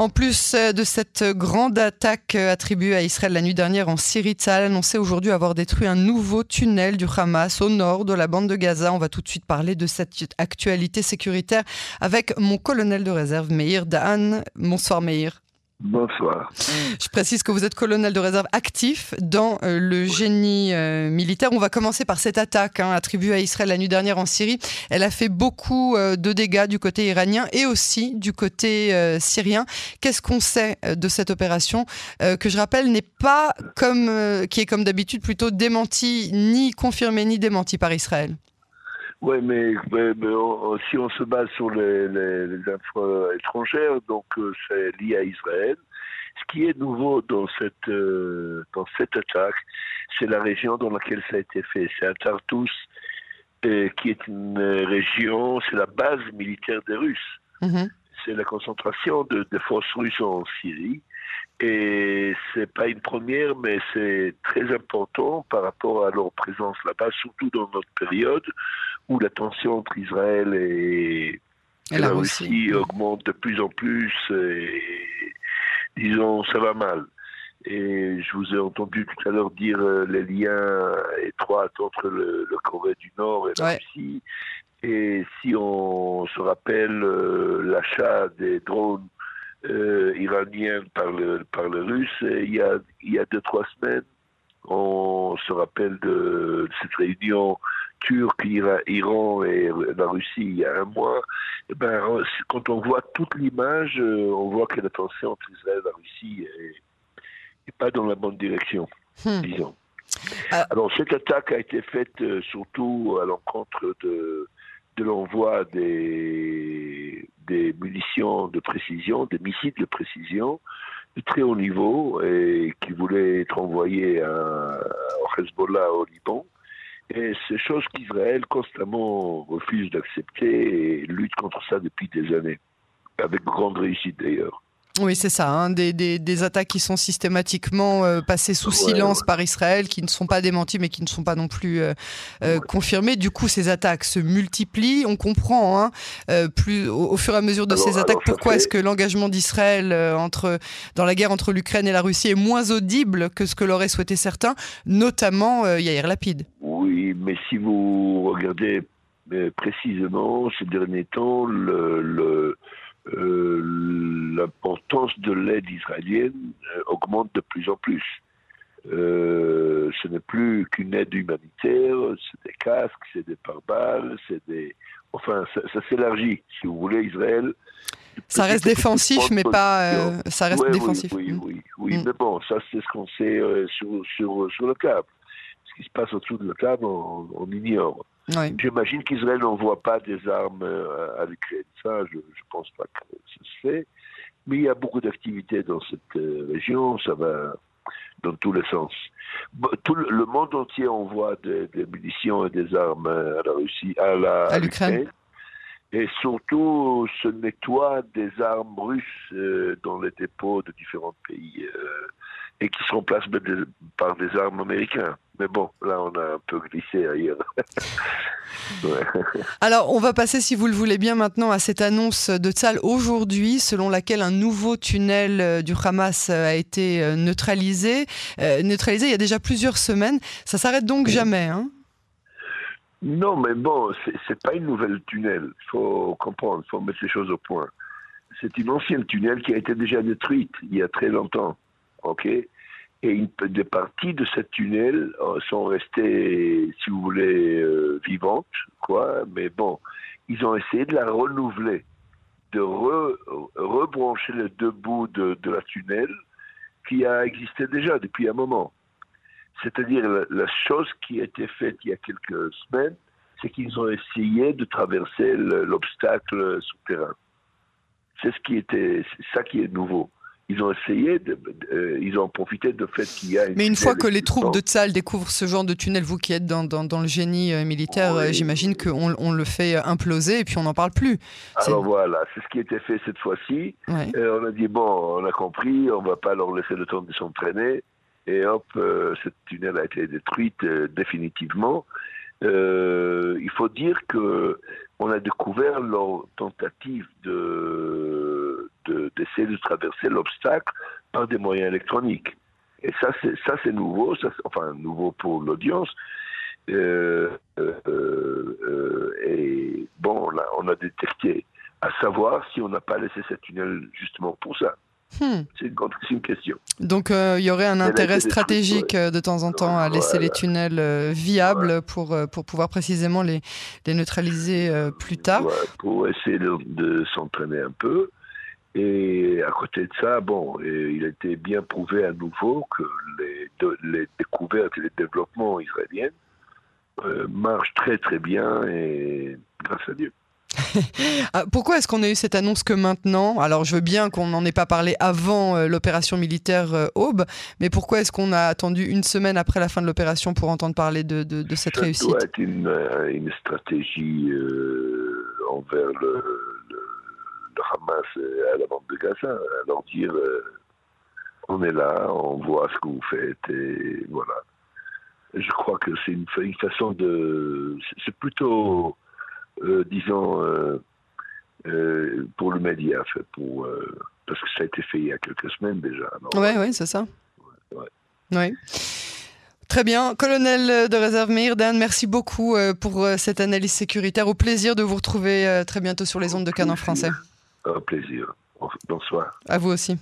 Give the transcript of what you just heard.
En plus euh, de cette grande attaque euh, attribuée à Israël la nuit dernière en Syrie, ça a annoncé aujourd'hui avoir détruit un nouveau tunnel du Hamas au nord de la bande de Gaza. On va tout de suite parler de cette actualité sécuritaire avec mon colonel de réserve, Meir Dahan. Bonsoir Meir. Bonsoir. Je précise que vous êtes colonel de réserve actif dans euh, le génie euh, militaire. On va commencer par cette attaque hein, attribuée à Israël la nuit dernière en Syrie. Elle a fait beaucoup euh, de dégâts du côté iranien et aussi du côté syrien. Qu'est-ce qu'on sait de cette opération que je rappelle n'est pas comme qui est comme d'habitude plutôt démenti ni confirmé ni démenti par Israël? Oui, mais, si on se base sur les, infos étrangères, donc euh, c'est lié à Israël. Ce qui est nouveau dans cette, euh, dans cette attaque, c'est la région dans laquelle ça a été fait. C'est à Tartus, euh, qui est une région, c'est la base militaire des Russes. Mm-hmm. C'est la concentration de, de forces russes en Syrie. Et c'est pas une première, mais c'est très important par rapport à leur présence là-bas, surtout dans notre période où la tension entre Israël et, la, Russie, augmente de plus en plus. Et, disons, ça va mal. Et je vous ai entendu tout à l'heure dire euh, les liens étroits entre le, Corée du Nord et la Russie. Et si on se rappelle euh, l'achat des drones euh, iranienne par le, par le russe. il, y a, il y a deux, trois semaines, on se rappelle de cette réunion turque, Iran et la Russie il y a un mois. Et eh ben, quand on voit toute l'image, euh, on voit que la tension entre Israël et la Russie n'est pas dans la bonne direction, hmm. disons. Alors cette attaque a été faite euh, surtout à l'encontre de, de l'envoi des, munitions de précision, des missiles de précision de très haut niveau et qui voulaient être envoyés à, au Hezbollah au Liban. Et c'est chose qu'Israël constamment refuse d'accepter et lutte contre ça depuis des années, avec grande réussite d'ailleurs. Oui, c'est ça, hein, des, des, attaques qui sont systématiquement euh, passées sous silence par Israël, qui ne sont pas démenties, mais qui ne sont pas non plus euh, euh, confirmées. Du coup, ces attaques se multiplient. On comprend hein, plus au, fur et à mesure de ces attaques pourquoi est-ce que l'engagement d'Israël entre dans la guerre entre l'Ukraine et la Russie est moins audible que ce que l'auraient souhaité certains, notamment Yair Lapide. Oui, mais si vous regardez précisément ces derniers temps, le euh, l'importance de l'aide israélienne euh, augmente de plus en plus. Euh, ce n'est plus qu'une aide humanitaire, c'est des casques, c'est des pare-balles, c'est des... Enfin, ça, s'élargit, si vous voulez, Israël. Ça reste défensif, mais pas... ça reste défensif. Oui, oui, oui, oui mm. mais bon, ça c'est ce qu'on sait sur, sur, sur le câble. Ce qui se passe au-dessous de le câble, on ignore. J'imagine qu'Israël n'envoie pas des armes euh, à l'Ukraine. Ça, je ne pense pas que ça se fait. Mais il y a beaucoup d'activités dans cette euh, région. Ça va dans tous les sens. Tout le monde entier envoie des, munitions et des armes à la Russie, à la l'Ukraine. Et surtout, se nettoie des armes russes euh, dans les dépôts de différents pays et qui sont remplacés par des armes américaines. Mais bon, là, on a un peu glissé ailleurs. Alors, on va passer, si vous le voulez bien, maintenant à cette annonce de Tzal aujourd'hui, selon laquelle un nouveau tunnel euh, du Hamas euh, a été euh, neutralisé. neutralisé il y a déjà plusieurs semaines. Ça s'arrête donc jamais, hein? Non, mais bon, c'est pas une nouvelle tunnel. Il faut comprendre, il faut mettre les choses au point. C'est une ancienne tunnel qui a été déjà détruite il y a très longtemps. OK? Et une, des parties de cette tunnel euh, sont restées, si vous voulez, euh, vivantes, quoi. Mais bon, ils ont essayé de la renouveler, de rebrancher les deux bouts de, la tunnel qui a existé déjà depuis un moment. C'est-à-dire la, chose qui a été faite il y a quelques semaines, c'est qu'ils ont essayé de traverser l'obstacle souterrain. C'est ce qui était, ça qui est nouveau ils ont essayé, de, euh, ils ont profité de fait qu'il y a. Mais une fois que les troupes de Tzal découvrent ce genre de tunnel, vous qui êtes dans, dans, le génie euh, militaire, euh, j'imagine qu'on on le fait imploser et puis on n'en parle plus. Alors voilà, c'est ce qui a été fait cette fois-ci. on a dit bon, on a compris, on va pas leur laisser le temps de s'entraîner. Et hop, cette tunnel a été détruite définitivement. il faut dire que on a découvert leur tentative de d'essayer de, traverser l'obstacle par des moyens électroniques. Et ça, c'est ça, c'est nouveau, ça, enfin nouveau pour l'audience. Euh, euh, euh, et bon, là, on a détecté à savoir si on n'a pas laissé cette tunnel justement pour ça. Hmm. C'est une, question. Donc il y aurait un intérêt stratégique de temps en temps à laisser les tunnels viables pour, pour pouvoir précisément les, les neutraliser plus tard. pour essayer de, de s'entraîner un peu. Et à côté de ça, bon, il a été bien prouvé à nouveau que les, les découvertes et les développements israéliens euh, marche très très bien et grâce à Dieu. Ah, pourquoi est-ce qu'on a eu cette annonce que maintenant? Alors je veux bien qu'on n'en ait pas parlé avant euh, l'opération militaire euh, Aube, mais pourquoi est-ce qu'on a attendu une semaine après la fin de l'opération pour entendre parler de, de, cette Ça réussite? doit être une, une stratégie envers le, le, Hamas à la bande de Gaza, à leur dire on est là, on voit ce que vous faites et voilà. Je crois que c'est une, façon de. C'est plutôt, euh, disons, euh, euh, pour le média, pour, parce que ça a été fait il y a quelques semaines déjà. Oui, oui, c'est ça. Oui. Très bien. Colonel de réserve Meirdan, merci beaucoup pour cette analyse sécuritaire. Au plaisir de vous retrouver très bientôt sur les ondes de Canon français. Un plaisir. Bonsoir. À vous aussi.